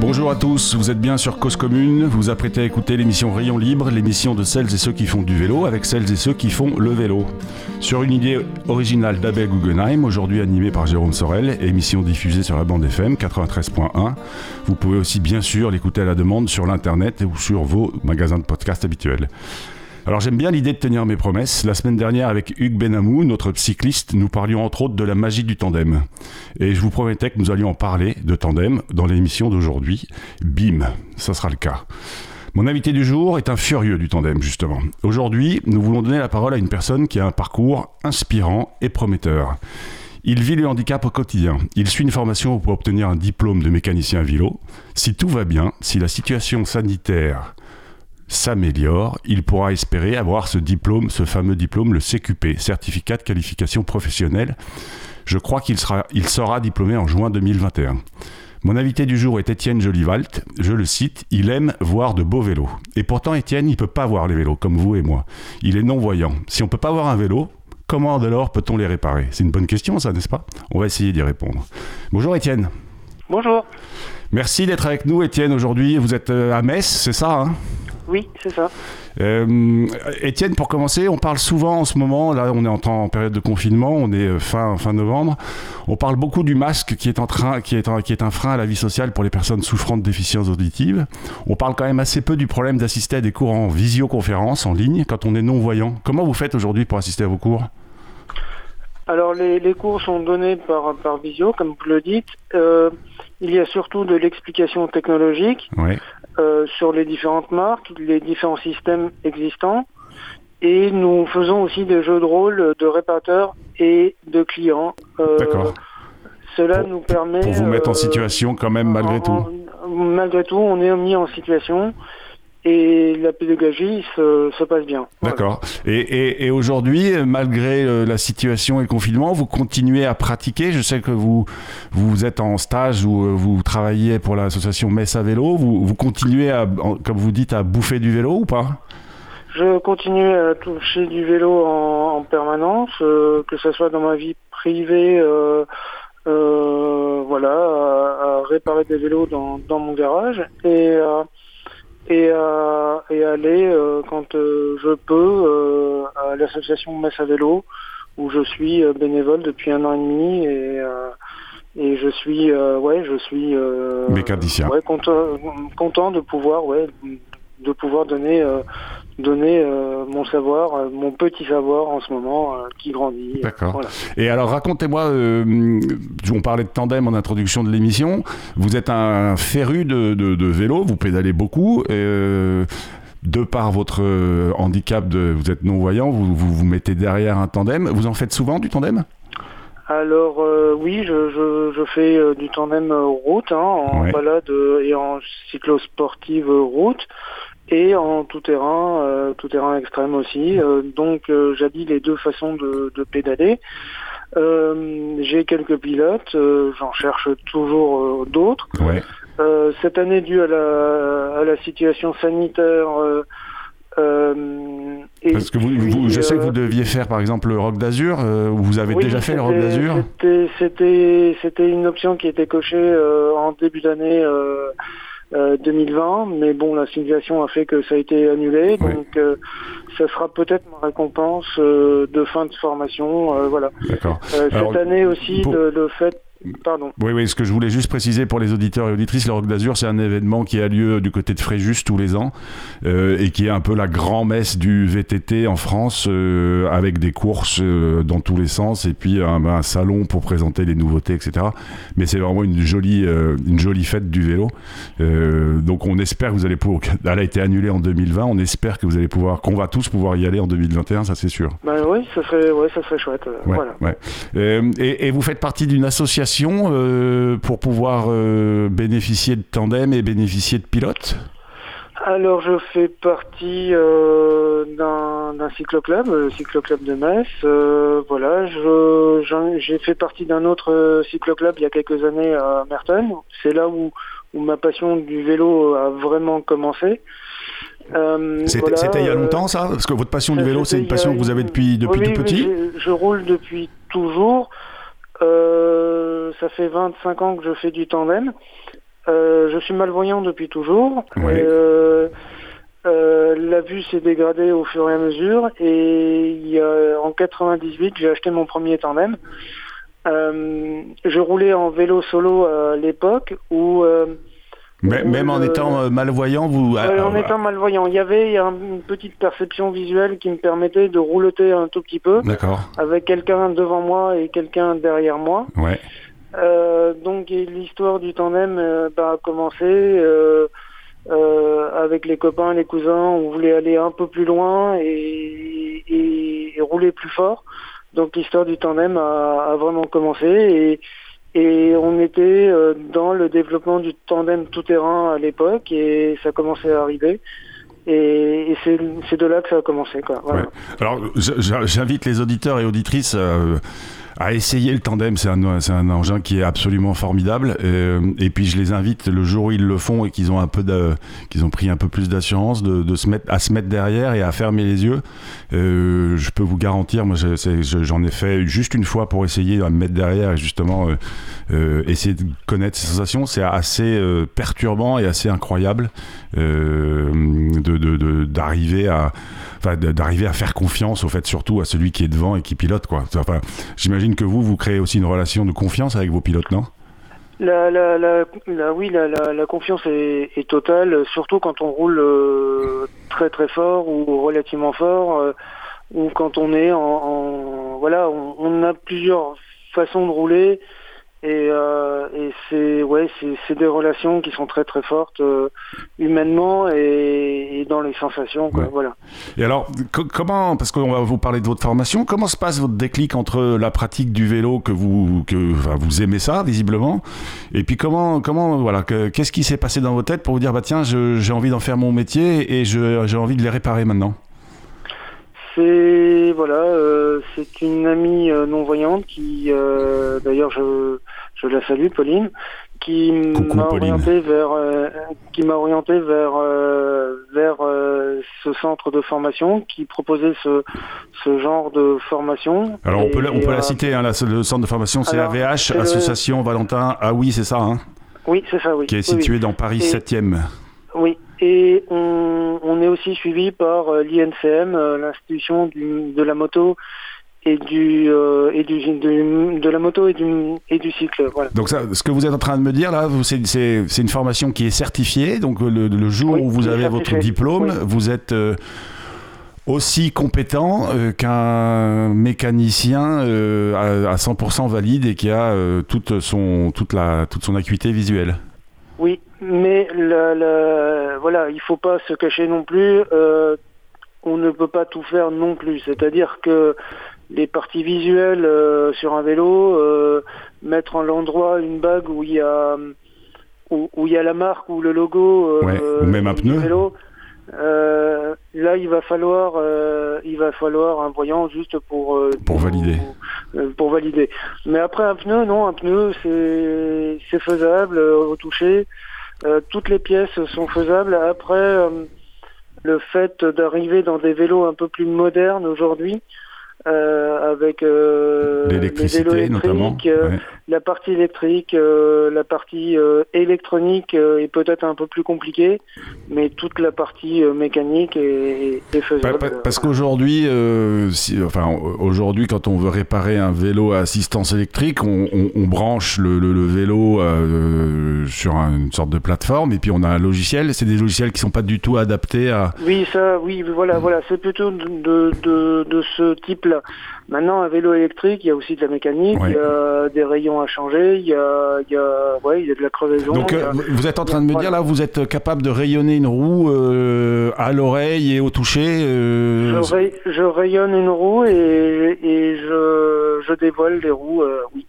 Bonjour à tous, vous êtes bien sur Cause Commune, vous vous apprêtez à écouter l'émission Rayon Libre, l'émission de celles et ceux qui font du vélo avec celles et ceux qui font le vélo. Sur une idée originale d'Abel Guggenheim, aujourd'hui animée par Jérôme Sorel, émission diffusée sur la bande FM 93.1. Vous pouvez aussi bien sûr l'écouter à la demande sur l'internet ou sur vos magasins de podcast habituels. Alors j'aime bien l'idée de tenir mes promesses. La semaine dernière avec Hugues Benamou, notre cycliste, nous parlions entre autres de la magie du tandem. Et je vous promettais que nous allions en parler de tandem dans l'émission d'aujourd'hui. Bim, ça sera le cas. Mon invité du jour est un furieux du tandem, justement. Aujourd'hui, nous voulons donner la parole à une personne qui a un parcours inspirant et prometteur. Il vit le handicap au quotidien. Il suit une formation pour obtenir un diplôme de mécanicien à vélo. Si tout va bien, si la situation sanitaire s'améliore, il pourra espérer avoir ce diplôme, ce fameux diplôme, le CQP, Certificat de qualification professionnelle. Je crois qu'il sera, il sera diplômé en juin 2021. Mon invité du jour est Étienne Jolivalt. Je le cite, il aime voir de beaux vélos. Et pourtant, Étienne, il ne peut pas voir les vélos, comme vous et moi. Il est non-voyant. Si on ne peut pas voir un vélo, comment alors peut-on les réparer? C'est une bonne question, ça, n'est-ce pas? On va essayer d'y répondre. Bonjour Étienne. Bonjour. Merci d'être avec nous, Étienne, aujourd'hui. Vous êtes euh, à Metz, c'est ça hein? Oui, c'est ça. Euh, Étienne, pour commencer, on parle souvent en ce moment, là on est en, temps, en période de confinement, on est euh, fin, fin novembre, on parle beaucoup du masque qui est, en train, qui, est un, qui est un frein à la vie sociale pour les personnes souffrant de déficiences auditives. On parle quand même assez peu du problème d'assister à des cours en visioconférence, en ligne, quand on est non-voyant. Comment vous faites aujourd'hui pour assister à vos cours? Alors les, les, cours sont donnés par, par visio, comme vous le dites. Euh, il y a surtout de l'explication technologique. Oui. Euh, sur les différentes marques, les différents systèmes existants. Et nous faisons aussi des jeux de rôle de réparateurs et de clients. Euh, D'accord. Cela nous permet... Pour vous mettre en euh, situation quand même malgré tout. malgré tout, on est mis en situation et la pédagogie se, passe bien. D'accord. Et, aujourd'hui, malgré euh, la situation et le confinement, vous continuez à pratiquer? Je sais que vous, vous êtes en stage ou euh, vous travaillez pour l'association à vélo. Vous, vous continuez, à, comme vous dites, à bouffer du vélo ou pas? Je continue à toucher du vélo en, permanence, euh, que ce soit dans ma vie privée. voilà, à, réparer des vélos dans, dans mon garage et et, euh, et aller euh, quand euh, je peux à l'association Messe à vélo où je suis bénévole depuis un an et demi et et je suis ouais je suis mécanicien. ouais content, content de pouvoir ouais de pouvoir donner donner euh, mon savoir, euh, mon petit savoir en ce moment euh, qui grandit. D'accord. Et alors racontez-moi, on parlait de tandem en introduction de l'émission, vous êtes un féru de, de, vélo, vous pédalez beaucoup. Et, de par votre handicap, de, vous êtes non-voyant, vous, vous, mettez derrière un tandem. Vous en faites souvent du tandem? Alors oui, je, je, fais du tandem route, hein, en balade et en cyclosportive route et en tout terrain, euh, tout terrain extrême aussi. Euh, donc euh, j'habille les deux façons de, de pédaler. J'ai quelques pilotes, j'en cherche toujours d'autres. Ouais. cette année, dû à la, à la situation sanitaire, et Parce que vous, je sais que vous deviez faire par exemple le Rock d'Azur. vous avez déjà fait le Rock d'Azur C'était c'était une option qui était cochée en début d'année 2020, euh, mais bon, la situation a fait que ça a été annulé, donc euh, ça sera peut-être ma récompense euh, de fin de formation, voilà. D'accord. cette année aussi, le fait Pardon. Oui, oui, ce que je voulais juste préciser pour les auditeurs et auditrices, le Rock d'Azur, c'est un événement qui a lieu du côté de Fréjus tous les ans euh, et qui est un peu la grand-messe du VTT en France euh, avec des courses euh, dans tous les sens et puis un, salon pour présenter les nouveautés, etc. Mais c'est vraiment une jolie, une jolie fête du vélo. donc on espère que vous allez pouvoir. Elle a été annulée en 2020, on espère que vous allez pouvoir, qu'on va tous pouvoir y aller en 2021, ça c'est sûr. Ben oui, ça serait, ouais, ça serait chouette. voilà. et, et vous faites partie d'une association euh, pour pouvoir euh, bénéficier de tandem et bénéficier de pilote? Alors je fais partie euh, d'un cycloclub, le cycloclub de Metz. voilà, j'ai fait partie d'un autre cycloclub il y a quelques années à Merton. C'est là où, où ma passion du vélo a vraiment commencé. C'était il y a longtemps ça? Parce que votre passion du vélo, c'est une passion que vous avez depuis, depuis tout petit? je, roule depuis toujours. Ça fait 25 ans que je fais du tandem. je suis malvoyant depuis toujours. la vue s'est dégradée au fur et à mesure et il y a, en 98 j'ai acheté mon premier tandem. Euh, je roulais en vélo solo à l'époque où euh, même en étant euh, malvoyant, vous. en étant malvoyant, il y avait une petite perception visuelle qui me permettait de rouloter un tout petit peu. D'accord. Avec quelqu'un devant moi et quelqu'un derrière moi. Ouais. donc l'histoire du tandem bah, a commencé avec les copains, les cousins. On voulait aller un peu plus loin et, et rouler plus fort. Donc l'histoire du tandem a, vraiment commencé et, et on était euh, dans le développement du tandem tout-terrain à l'époque et ça commençait à arriver. Et, c'est de là que ça a commencé. Quoi. Alors j'invite les auditeurs et auditrices euh, à essayer le tandem. C'est un, un, engin qui est absolument formidable. Euh, et puis je les invite le jour où ils le font et qu'ils ont un peu de, qu'ils ont pris un peu plus d'assurance, de, de, se mettre à se mettre derrière et à fermer les yeux. Euh, je peux vous garantir, moi j'en ai fait juste une fois pour essayer de me mettre derrière et justement euh, euh essayer de connaître ces sensations. C'est assez euh, perturbant et assez incroyable d'arriver de, à d'arriver à faire confiance au fait surtout à celui qui est devant et qui pilote quoi. Enfin, j'imagine que vous vous créez aussi une relation de confiance avec vos pilotes, non? La, la, la, oui, la, confiance est, totale, surtout quand on roule euh, très très fort ou relativement fort, euh, ou quand on est en, voilà, on, a plusieurs façons de rouler et, euh, et c'est ouais, c'est des relations qui sont très très fortes euh, humainement et, et, dans les sensations. Quoi, Voilà. Et alors, comment, parce qu'on va vous parler de votre formation, comment se passe votre déclic entre la pratique du vélo que vous que enfin, vous aimez ça visiblement, et puis comment comment voilà qu'est-ce qui s'est passé dans vos têtes pour vous dire bah tiens j'ai envie d'en faire mon métier et j'ai envie de les réparer maintenant? C'est voilà, euh, c'est une amie euh, non voyante qui, euh, d'ailleurs, je, je la salue, Pauline, qui m'a orienté vers, qui m'a orienté vers vers ce centre de formation qui proposait ce ce genre de formation. Alors on peut la, on peut la citer, hein, le centre de formation, c'est AVH, Association Valentin. Ah oui, c'est ça. Hein oui, c'est ça, oui. Qui est situé dans Paris 7e. Oui, et on, on, est aussi suivi par euh, l'INCM, euh, l'institution de la moto et du euh, et du de, de, la moto et du et du cycle. Voilà. Donc ça, ce que vous êtes en train de me dire là, c'est une formation qui est certifiée. Donc le, le jour où vous avez votre diplôme, vous êtes aussi compétent qu'un mécanicien à, à, 100% valide et qui a toute son toute la toute son acuité visuelle. Oui, mais le, le, voilà, il faut pas se cacher non plus. Euh, on ne peut pas tout faire non plus. C'est-à-dire que les parties visuelles euh, sur un vélo, euh, mettre en l'endroit une bague où il y a où, où, il y a la marque ou le logo euh, ou même un pneu. Vélo, euh, là, il va falloir, euh, il va falloir un voyant juste pour euh, pour valider. Pour, valider. Mais après un pneu, non, un pneu, c'est faisable au toucher. toutes les pièces sont faisables. Après, le fait d'arriver dans des vélos un peu plus modernes aujourd'hui, euh, avec euh, l'électricité notamment, euh, la partie électrique, euh, la partie électronique est peut-être un peu plus compliquée, mais toute la partie mécanique est, est faisable. Parce qu'aujourd'hui, si, enfin aujourd'hui, quand on veut réparer un vélo à assistance électrique, on, on, on branche le, le, le vélo sur une sorte de plateforme et puis on a un logiciel. C'est des logiciels qui sont pas du tout adaptés à. Oui, ça, oui, voilà, voilà, c'est plutôt de, de, de ce type-là. Maintenant, un vélo électrique, il y a aussi de la mécanique, il y a des rayons à changer, il y a, il y a, ouais, il y a de la crevaison. Donc, euh, vous êtes en train de me dire là, vous êtes capable de rayonner une roue euh, à l'oreille et au toucher euh, je, rayonne une roue et, et je, je, dévoile les roues. oui.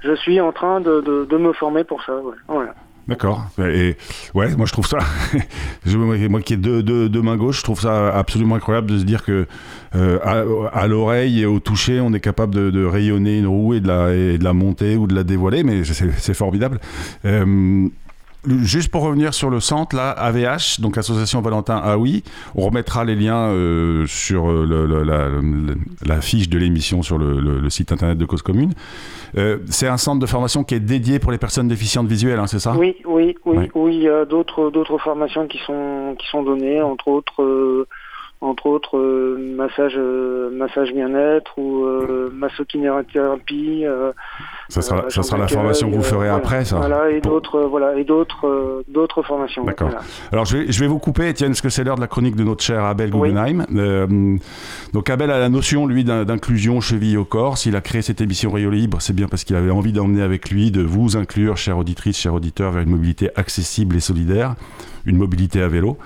je suis en train de, de, de, me former pour ça. Voilà. D'accord. Et ouais, moi je trouve ça, moi qui ai deux, deux, mains gauches, je trouve ça absolument incroyable de se dire que euh, à, l'oreille et au toucher, on est capable de, rayonner une roue et de, la, et de la monter ou de la dévoiler, mais c'est formidable. Euh, juste pour revenir sur le centre, là, AVH, donc Association Valentin Ah oui, on remettra les liens euh, sur euh, la, fiche de l'émission sur le, site internet de Cause Commune. c'est un centre de formation qui est dédié pour les personnes déficientes visuelles, hein, c'est ça? Oui, oui, oui, oui. Il y a d'autres d'autres formations qui sont qui sont données, entre autres entre autres euh, massage euh, massage bien-être ou euh, massokinérithérapie euh, ça sera ça sera la formation que vous ferez après ça voilà et d'autres voilà et d'autres d'autres formations. D'accord. Alors je vais je vais vous couper Étienne parce que c'est l'heure de la chronique de notre cher Abel Guggenheim. Donc Abel a la notion lui d'inclusion cheville au corps. S'il a créé cette émission Rio Libre c'est bien parce qu'il avait envie d'emmener avec lui de vous inclure chère auditrice chers auditeurs vers une mobilité accessible et solidaire. Une mobilité à vélo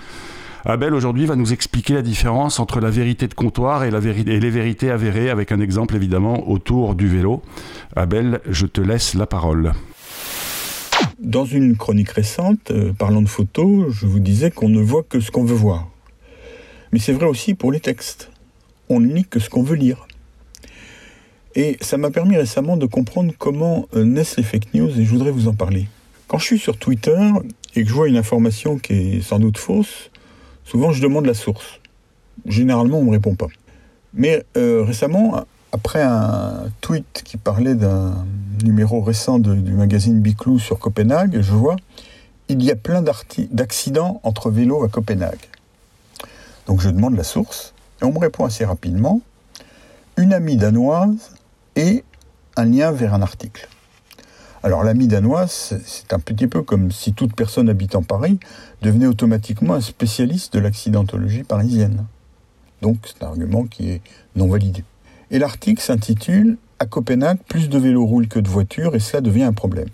Abel aujourd'hui va nous expliquer la différence entre la vérité de comptoir et, les vérités avérées avec un exemple évidemment autour du vélo. Abel, je te laisse la parole. Dans une chronique récente, euh, parlant de photos, je vous disais qu'on ne voit que ce qu'on veut voir. Mais c'est vrai aussi pour les textes. On ne lit que ce qu'on veut lire. Et ça m'a permis récemment de comprendre comment euh, naissent les fake news et je voudrais vous en parler. Quand je suis sur Twitter et que je vois une information qui est sans doute fausse, Souvent, je demande la source. Généralement, on ne me répond pas. Mais euh, récemment, après un tweet qui parlait d'un numéro récent du magazine Biclou sur Copenhague, je vois il y a plein d'accidents entre vélos à Copenhague. Donc je demande la source et on me répond assez rapidement une amie danoise et un lien vers un article. Alors l'ami danois, c'est un petit peu comme si toute personne habitant Paris devenait automatiquement un spécialiste de l'accidentologie parisienne. Donc c'est un argument qui est non validé. Et l'article s'intitule À Copenhague, plus de vélos roulent que de voitures et cela devient un problème.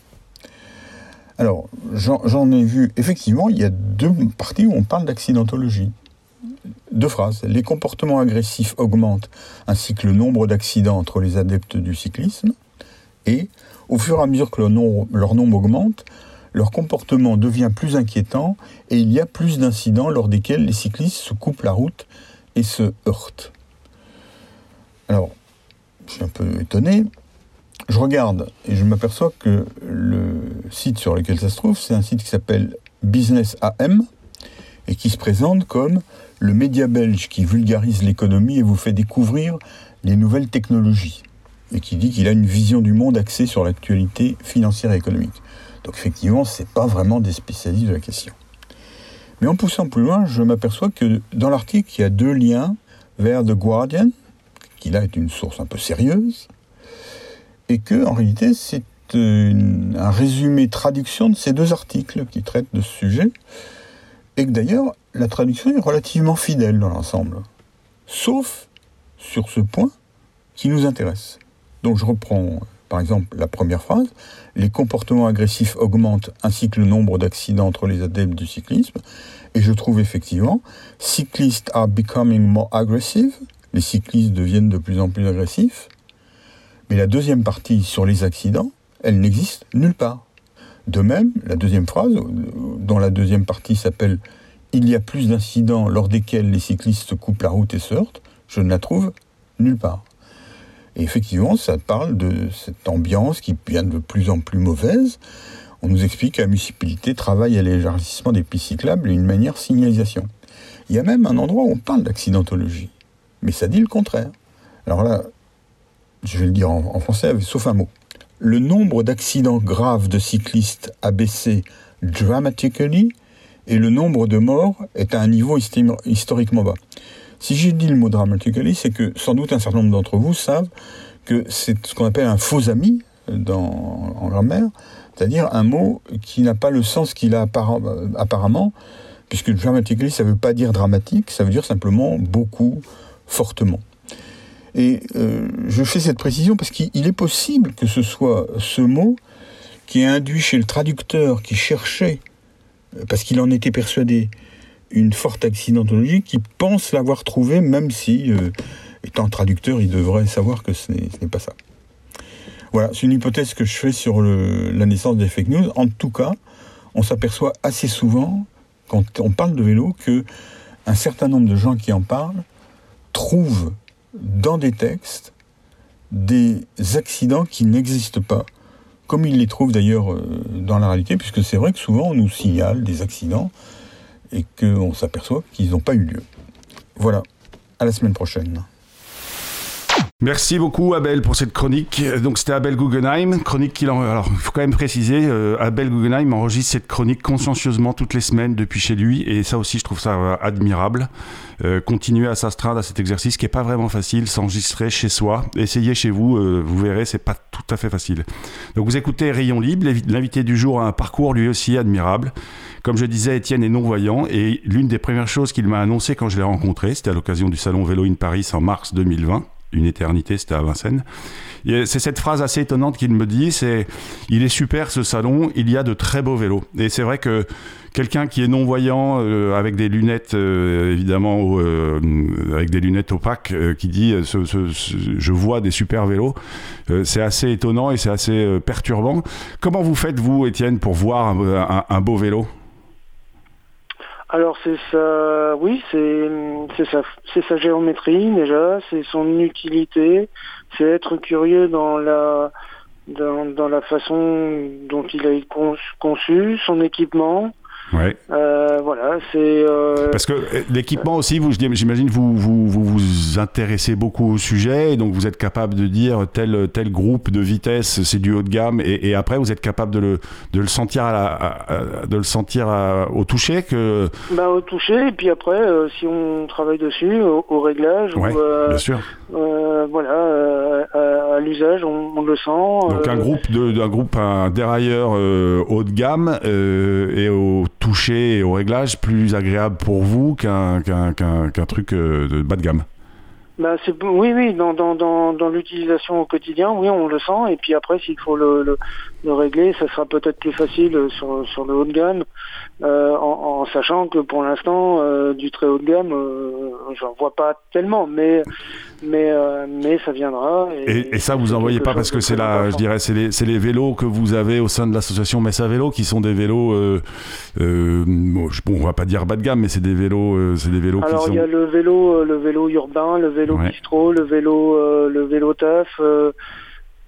Alors, j'en ai vu, effectivement, il y a deux parties où on parle d'accidentologie. Deux phrases. Les comportements agressifs augmentent, ainsi que le nombre d'accidents entre les adeptes du cyclisme. Et au fur et à mesure que leur nombre, augmente, leur comportement devient plus inquiétant et il y a plus d'incidents lors desquels les cyclistes se coupent la route et se heurtent. Alors, je suis un peu étonné. Je regarde et je m'aperçois que le site sur lequel ça se trouve, c'est un site qui s'appelle Business AM et qui se présente comme le média belge qui vulgarise l'économie et vous fait découvrir les nouvelles technologies et qui dit qu'il a une vision du monde axée sur l'actualité financière et économique. Donc effectivement, ce n'est pas vraiment des spécialistes de la question. Mais en poussant plus loin, je m'aperçois que dans l'article, il y a deux liens vers The Guardian, qui là est une source un peu sérieuse, et que en réalité c'est un résumé traduction de ces deux articles qui traitent de ce sujet, et que d'ailleurs la traduction est relativement fidèle dans l'ensemble, sauf sur ce point qui nous intéresse. Donc je reprends par exemple la première phrase. Les comportements agressifs augmentent ainsi que le nombre d'accidents entre les adeptes du cyclisme. Et je trouve effectivement, cyclistes are becoming more aggressive. Les cyclistes deviennent de plus en plus agressifs. Mais la deuxième partie sur les accidents, elle n'existe nulle part. De même, la deuxième phrase, dont la deuxième partie s'appelle Il y a plus d'incidents lors desquels les cyclistes coupent la route et se heurtent, je ne la trouve nulle part. Et effectivement, ça parle de cette ambiance qui devient de plus en plus mauvaise. On nous explique que la municipalité travaille à l'élargissement des pistes cyclables et une manière signalisation. Il y a même un endroit où on parle d'accidentologie. Mais ça dit le contraire. Alors là, je vais le dire en, français, sauf un mot. Le nombre d'accidents graves de cyclistes a baissé dramatically et le nombre de morts est à un niveau historiquement bas. Si j'ai dit le mot dramatically, c'est que sans doute un certain nombre d'entre vous savent que c'est ce qu'on appelle un faux ami dans, en grammaire, c'est-à-dire un mot qui n'a pas le sens qu'il a apparemment, puisque dramatically, ça ne veut pas dire dramatique, ça veut dire simplement beaucoup, fortement. Et euh, je fais cette précision parce qu'il est possible que ce soit ce mot qui a induit chez le traducteur qui cherchait, parce qu'il en était persuadé, une forte accidentologie qui pense l'avoir trouvé, même si, euh, étant traducteur, il devrait savoir que ce n'est pas ça. Voilà, c'est une hypothèse que je fais sur la naissance des fake news. En tout cas, on s'aperçoit assez souvent, quand on parle de vélo, que un certain nombre de gens qui en parlent trouvent dans des textes des accidents qui n'existent pas, comme ils les trouvent d'ailleurs euh, dans la réalité, puisque c'est vrai que souvent on nous signale des accidents et qu'on s'aperçoit qu'ils n'ont pas eu lieu. Voilà, à la semaine prochaine. Merci beaucoup Abel pour cette chronique. Donc c'était Abel Guggenheim, chronique qu'il en... alors il faut quand même préciser, euh, Abel Guggenheim enregistre cette chronique consciencieusement toutes les semaines depuis chez lui et ça aussi je trouve ça euh, admirable. Euh, continuer à s'astreindre à cet exercice qui est pas vraiment facile, s'enregistrer chez soi. Essayez chez vous, vous verrez, c'est pas tout à fait facile. Donc vous écoutez Rayon Libre, l'invité du jour a un parcours lui aussi admirable. Comme je disais, Étienne est non-voyant et l'une des premières choses qu'il m'a annoncé quand je l'ai rencontré, c'était à l'occasion du salon Vélo in Paris en mars 2020 une éternité, c'était à Vincennes. C'est cette phrase assez étonnante qu'il me dit, c'est il est super ce salon, il y a de très beaux vélos. Et c'est vrai que quelqu'un qui est non voyant euh, avec des lunettes euh, évidemment euh, avec des lunettes opaques qui dit je vois des super vélos, c'est assez étonnant et c'est assez perturbant. Comment vous faites vous, Étienne, pour voir un beau vélo? Alors c'est ça, oui, c'est sa c'est sa géométrie déjà, c'est son utilité, c'est être curieux dans la dans, la façon dont il a conçu, son équipement, Ouais. Euh, voilà, c'est. Euh, Parce que euh, l'équipement aussi, vous, j'imagine, vous, vous, vous vous intéressez beaucoup au sujet, et donc vous êtes capable de dire tel tel groupe de vitesse, c'est du haut de gamme, et, et, après vous êtes capable de le de le sentir à la, de le sentir au toucher que. Bah au toucher, et puis après, si on travaille dessus, au, réglage, ouais, bien sûr. voilà, à, l'usage, on, le sent. Donc un groupe de, un groupe un dérailleur haut de gamme et au toucher et au réglage plus agréable pour vous qu'un qu'un truc euh, de bas de gamme bah, oui, oui, dans, dans, dans, dans l'utilisation au quotidien, oui, on le sent. Et puis après, s'il faut le, le, le, régler, ça sera peut-être plus facile sur, sur le haut de gamme, euh, en, en, sachant que pour l'instant, euh, du très haut de gamme, euh, j'en vois pas tellement, mais mais mais ça viendra. Et, et, ça, vous en voyez pas parce que c'est là, je dirais, c'est les, les vélos que vous avez au sein de l'association Messa Vélo, qui sont des vélos, bon, on va pas dire bas de gamme, mais c'est des vélos, c'est des vélos Alors, sont. il y a le vélo, le vélo urbain, le vélo bistrot, le vélo, le vélo taf,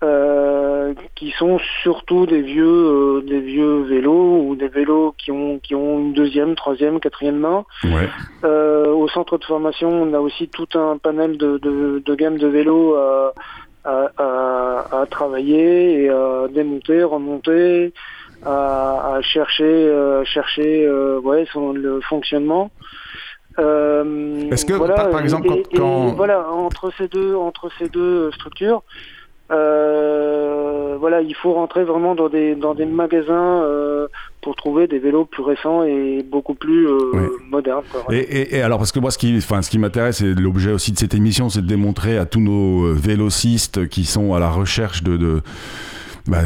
euh, euh, qui sont surtout des vieux, des vieux vélos ou des vélos qui ont qui ont une deuxième, troisième, quatrième main. au centre de formation, on a aussi tout un panel de, de, de gamme de vélos à, à, à, travailler et à démonter, remonter, à, à chercher, chercher, ouais, son, le fonctionnement. Euh, Est-ce que, par, exemple, quand, voilà, entre ces deux, entre ces deux structures, euh, voilà, il faut rentrer vraiment dans des dans des magasins euh, pour trouver des vélos plus récents et beaucoup plus modernes. et, et, alors parce que moi, ce qui, enfin, ce qui m'intéresse et l'objet aussi de cette émission, c'est de démontrer à tous nos vélocistes qui sont à la recherche de, de bah,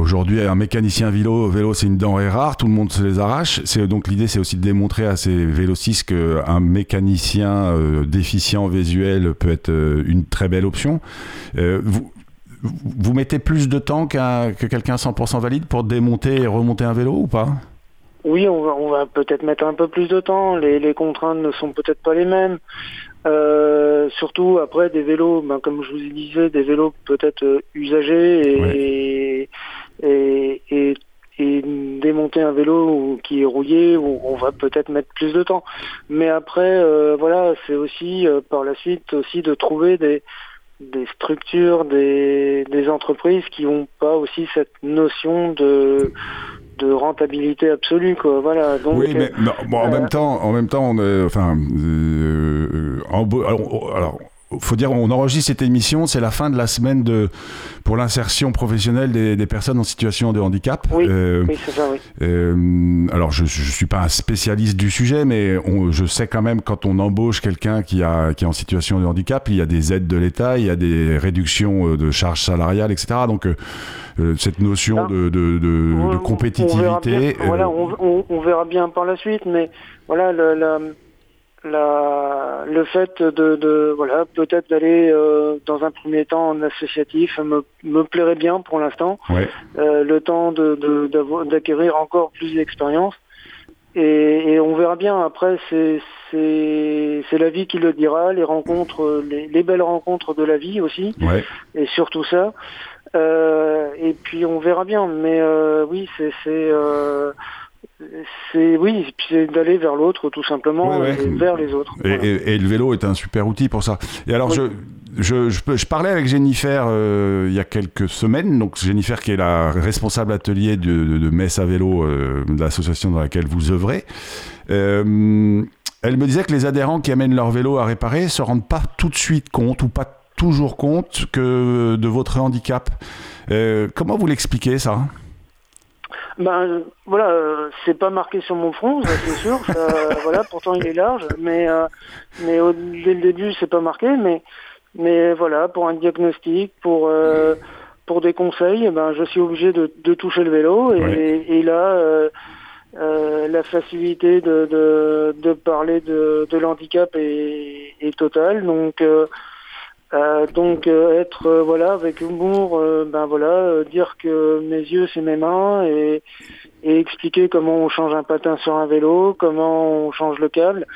Aujourd'hui, un mécanicien vélo, vélo c'est une denrée rare, tout le monde se les arrache. C'est donc l'idée, c'est aussi de démontrer à ces vélocistes qu'un mécanicien euh, déficient visuel peut être euh, une très belle option. Euh, vous, vous mettez plus de temps que quelqu'un 100% valide pour démonter et remonter un vélo ou pas? Oui, on va, on va peut-être mettre un peu plus de temps. Les, les contraintes ne sont peut-être pas les mêmes. Euh, surtout après des vélos, ben, comme je vous disais, des vélos peut-être euh, usagés et, et, et, et, démonter un vélo qui est rouillé, on va peut-être mettre plus de temps. Mais après, euh, voilà, c'est aussi euh, par la suite aussi de trouver des, des structures, des, des entreprises qui n'ont pas aussi cette notion de de rentabilité absolue quoi. Voilà donc oui mais bon, en même temps en même temps on est, enfin euh, en, alors, alors faut dire, on enregistre cette émission, c'est la fin de la semaine de, pour l'insertion professionnelle des, des, personnes en situation de handicap. Oui, euh, oui c'est ça, oui. Euh, alors, je ne suis pas un spécialiste du sujet, mais on, je sais quand même quand on embauche quelqu'un qui, a, qui est en situation de handicap, il y a des aides de l'État, il y a des réductions de charges salariales, etc. Donc, euh, euh cette notion de, de, de, on, de compétitivité. On bien, voilà, on, on, verra bien par la suite, mais voilà, le, le la, le fait de, de voilà peut-être d'aller euh, dans un premier temps en associatif me, me plairait bien pour l'instant. Ouais. Euh, le temps de, d'acquérir encore plus d'expérience. Et, et, on verra bien. Après, c'est, c'est, c'est la vie qui le dira, les rencontres, les, les belles rencontres de la vie aussi. Ouais. Et surtout ça. et puis on verra bien. Mais oui, c'est c'est oui, c'est d'aller vers l'autre tout simplement, Et vers les autres. Et, le vélo est un super outil pour ça. Et alors je, je, je, parlais avec Jennifer euh, il y a quelques semaines, donc Jennifer qui est la responsable atelier de, de, Metz à vélo euh, de l'association dans laquelle vous œuvrez. Euh, elle me disait que les adhérents qui amènent leur vélo à réparer se rendent pas tout de suite compte ou pas toujours compte que de votre handicap. comment vous l'expliquez ça? Ben voilà, euh, c'est pas marqué sur mon front, c'est sûr. voilà, pourtant il est large, mais euh, mais au, dès le début c'est pas marqué, mais mais voilà, pour un diagnostic, pour euh, pour des conseils, eh ben je suis obligé de, de toucher le vélo et, et, là la facilité de, de, de parler de, de l'handicap est, est totale, donc euh, donc euh, être euh, voilà avec humour, ben voilà, dire que mes yeux c'est mes mains et, et expliquer comment on change un patin sur un vélo, comment on change le câble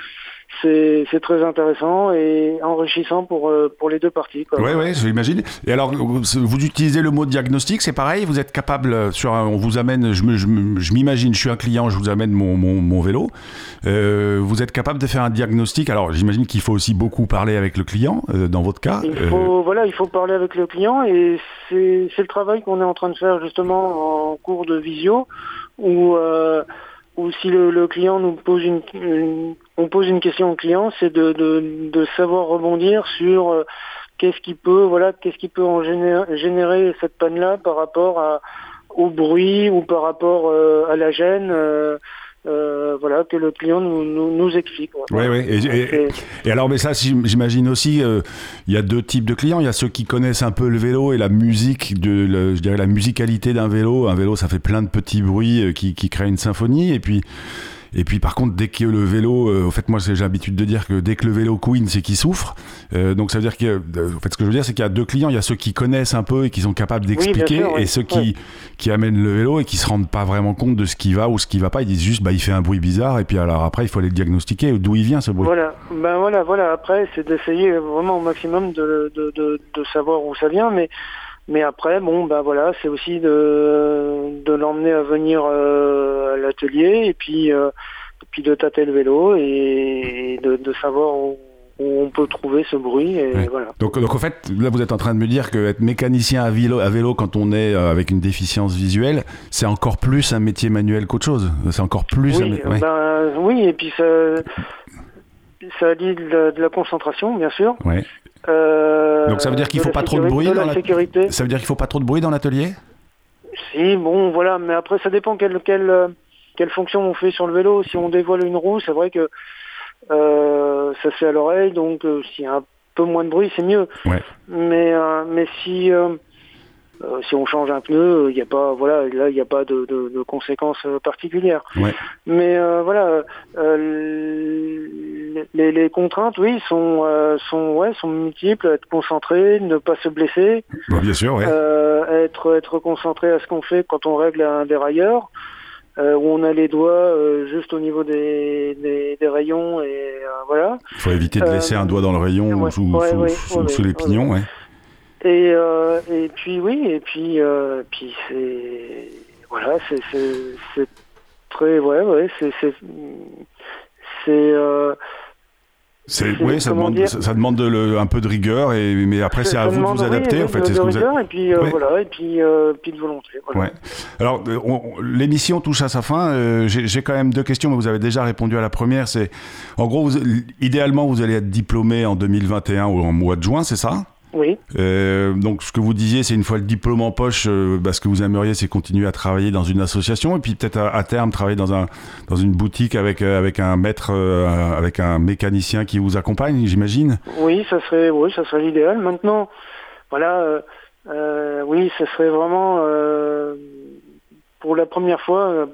c'est très intéressant et enrichissant pour, euh, pour les deux parties. Oui, oui, j'imagine. Et alors, vous utilisez le mot diagnostic, c'est pareil? Vous êtes capable, euh, sur on vous amène, je m'imagine, je, je, suis un client, je vous amène mon, mon, mon vélo. Euh, vous êtes capable de faire un diagnostic? Alors, j'imagine qu'il faut aussi beaucoup parler avec le client, dans votre cas. Il faut, Voilà, il faut parler avec le client et c'est le travail qu'on est en train de faire justement en cours de visio où ou si le, client nous pose une, on pose une question au client, c'est de, savoir rebondir sur euh, qu'est-ce qui peut voilà qu'est-ce qui peut en générer, cette panne là par rapport au bruit ou par rapport euh, à la gêne. Euh, voilà, que le client nous, nous, explique. Oui, oui. Et, alors, mais ça, j'imagine aussi, euh, il y a deux types de clients. Il y a ceux qui connaissent un peu le vélo et la musique, de, je dirais la musicalité d'un vélo. Un vélo, ça fait plein de petits bruits euh, qui, qui créent une symphonie. Et puis, et puis par contre, dès que le vélo, euh, en fait, moi j'ai l'habitude de dire que dès que le vélo couine, c'est qu'il souffre. Euh, donc ça veut dire que, euh, en fait, ce que je veux dire, c'est qu'il y a deux clients. Il y a ceux qui connaissent un peu et qui sont capables d'expliquer, et ceux qui qui amènent le vélo et qui se rendent pas vraiment compte de ce qui va ou ce qui va pas. Ils disent juste, bah il fait un bruit bizarre, et puis alors après, il faut aller le diagnostiquer d'où il vient ce bruit. Voilà, ben voilà, voilà. Après, c'est d'essayer vraiment au maximum de, de, de, de savoir où ça vient, mais mais après, bon, ben voilà, c'est aussi de, de l'emmener à venir euh, à l'atelier et puis, euh, puis de tâter le vélo et de, de savoir où, on peut trouver ce bruit. Et voilà. donc, donc en fait, là vous êtes en train de me dire que être mécanicien à vélo, à vélo quand on est euh, avec une déficience visuelle, c'est encore plus un métier manuel qu'autre chose. C'est encore plus. Oui, ben, oui, et puis ça, ça dit de de la concentration, bien sûr. Ouais. Euh, Donc ça veut dire qu'il faut pas trop de bruit dans la sécurité. Ça veut dire qu'il faut pas trop de bruit dans l'atelier? Si, bon, voilà, mais après ça dépend quelle, quelle, quelle fonction on fait sur le vélo. Si on dévoile une roue, c'est vrai que euh, ça se fait à l'oreille, donc euh, s'il y a un peu moins de bruit, c'est mieux. Ouais. Mais, mais si euh, si on change un pneu, il n'y a pas, voilà, là il n'y a pas de, de, de conséquences euh, particulières. Ouais. Mais euh, voilà, les, les, contraintes, oui, sont, sont, ouais, sont multiples. Être concentré, ne pas se blesser. bien sûr, ouais. être, être concentré à ce qu'on fait quand on règle un dérailleur. Euh, où on a les doigts juste au niveau des, des, des rayons et voilà. Il faut éviter de laisser un doigt dans le rayon ou sous, sous, sous les pignons, ouais. Et, euh, et puis oui, et puis, euh, puis c'est voilà, c'est c'est très ouais ouais c'est c'est euh, oui, ça demande, ça, demande de un peu de rigueur, et, mais après c'est à vous de vous adapter. en fait, de, de rigueur, et puis euh, voilà, et puis, euh, puis de volonté. Ouais. Alors l'émission touche à sa fin. Euh, J'ai quand même deux questions, mais vous avez déjà répondu à la première. C'est en gros, vous, idéalement, vous allez être diplômé en 2021 ou en mois de juin, c'est ça? Oui. Euh, donc, ce que vous disiez, c'est une fois le diplôme en poche, euh, bah, ce que vous aimeriez, c'est continuer à travailler dans une association et puis peut-être à, terme travailler dans, un, dans une boutique avec, euh, avec un maître, avec un mécanicien qui vous accompagne, j'imagine Oui, ça serait, oui, ça serait l'idéal. Maintenant, voilà, oui, ça serait vraiment pour la première fois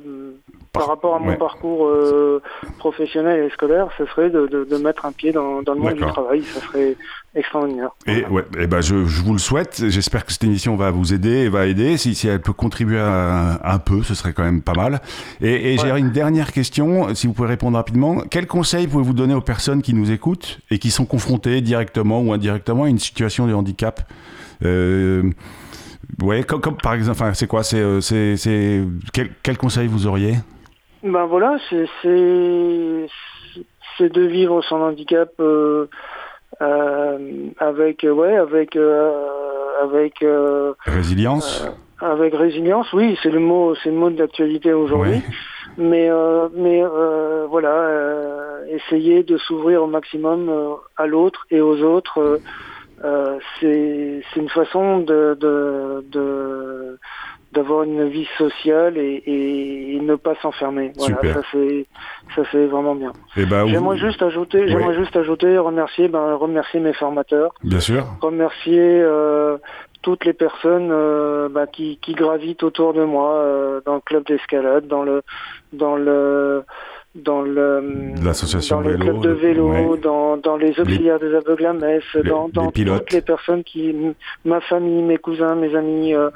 par, rapport à mon parcours euh, professionnel et scolaire, ce serait de, de, de mettre un pied dans, dans le monde du travail. Ça serait extraordinaire. Et, ouais, et ben je, je, vous le souhaite. J'espère que cette émission va vous aider et va aider. Si, si elle peut contribuer un peu, ce serait quand même pas mal. Et, et j'ai une dernière question, si vous pouvez répondre rapidement. Quel conseil pouvez-vous donner aux personnes qui nous écoutent et qui sont confrontées directement ou indirectement à une situation de handicap? Euh, Ouais, comme, par exemple, c'est quoi? C'est, c'est quel, quel, conseil vous auriez? Ben voilà, c'est, de vivre son handicap euh, euh, avec, ouais, avec, euh, avec résilience. avec résilience, oui, c'est le mot, c'est le mot de l'actualité aujourd'hui. Mais, mais voilà, essayer de s'ouvrir au maximum à l'autre et aux autres euh, c'est une façon de, de, d'avoir une vie sociale et, et, ne pas s'enfermer. Voilà, ça c'est ça c'est vraiment bien. Et eh ben, j'aimerais juste ajouter, j'aimerais juste ajouter, remercier, ben, remercier mes formateurs. Bien sûr. Remercier euh, toutes les personnes euh, ben, qui, qui gravitent autour de moi euh, dans le club d'escalade, dans le dans le dans le l'association dans club de vélo, dans, dans les auxiliaires des aveugles à Metz, dans, dans toutes les personnes qui, ma famille, mes cousins, mes amis, euh,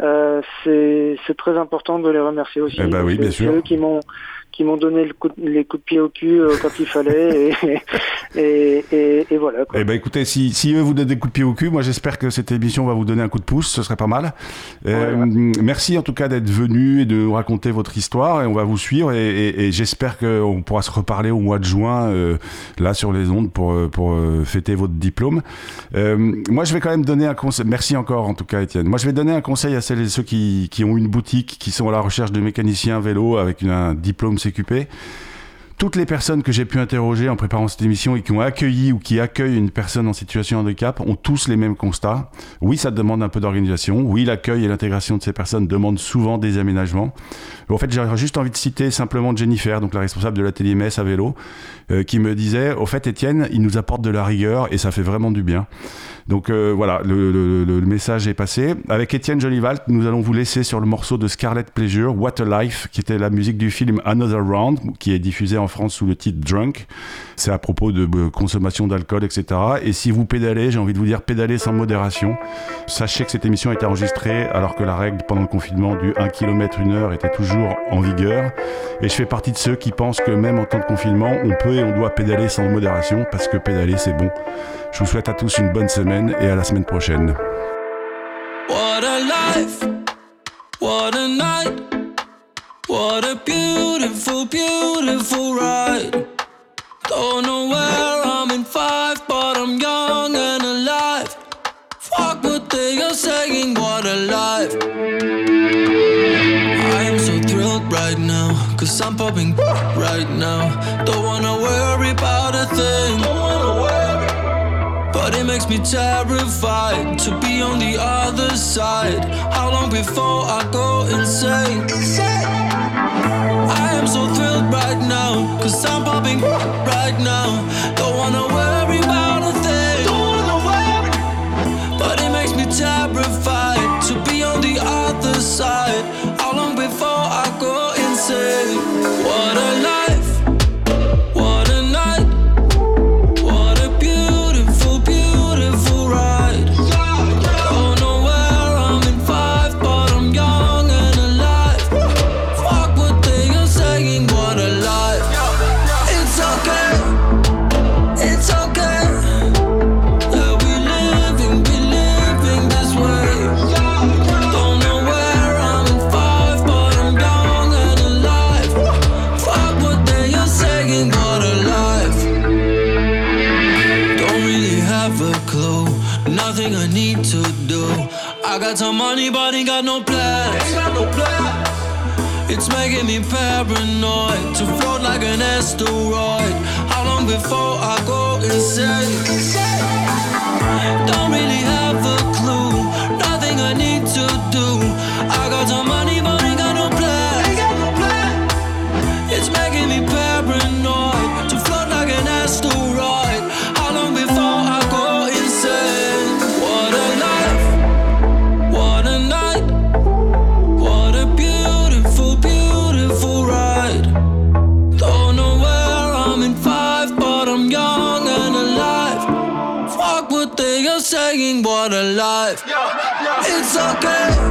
euh, c'est c'est très important de les remercier aussi. Eh ben oui, bien sûr. Eux qui m'ont qui m'ont donné le coup, les coups de pied au cul euh, quand il fallait et, et, et, voilà. Quoi. Eh ben écoutez, si, si eux vous donnent des coups de pied au cul, moi j'espère que cette émission va vous donner un coup de pouce, ce serait pas mal. Euh, merci en tout cas d'être venu et de raconter votre histoire et on va vous suivre et, j'espère qu'on pourra se reparler au mois de juin euh, là sur les ondes pour, pour fêter votre diplôme. moi je vais quand même donner un conseil, merci encore en tout cas Étienne, moi je vais donner un conseil à celles et ceux qui, qui ont une boutique, qui sont à la recherche de mécaniciens vélo avec un diplôme Toutes les personnes que j'ai pu interroger en préparant cette émission et qui ont accueilli ou qui accueillent une personne en situation de handicap ont tous les mêmes constats. Oui, ça demande un peu d'organisation. Oui, l'accueil et l'intégration de ces personnes demandent souvent des aménagements. En fait, j'aurais juste envie de citer simplement Jennifer, donc la responsable de l'atelier MES à vélo, euh, qui me disait, au fait, Étienne, il nous apporte de la rigueur et ça fait vraiment du bien. Donc euh, voilà, le, message est passé. Avec Étienne Jolivalt, nous allons vous laisser sur le morceau de Scarlet Pleasure, What a Life, qui était la musique du film Another Round, qui est diffusé en France sous le titre Drunk. C'est à propos de euh, consommation d'alcool, etc. Et si vous pédalez, j'ai envie de vous dire pédalez sans modération. Sachez que cette émission a été enregistrée alors que la règle pendant le confinement du 1 km 1 heure était toujours en vigueur. Et je fais partie de ceux qui pensent que même en temps de confinement, on peut et on doit pédaler sans modération parce que pédaler c'est bon. Je vous souhaite à tous une bonne semaine et à la semaine prochaine. What a life, what a night, what a beautiful, beautiful ride. Don't know where I'm in five, but I'm young and alive. Fuck what they are saying, what a life. I am so thrilled right now, cause I'm popping right now. Don't wanna worry about a thing. It makes me terrified to be on the other side. How long before I go insane? I am so thrilled right now, cause I'm popping right now. Don't wanna worry about a thing. But it makes me terrified to be on the other side. How long before I go insane? What a life. It's okay.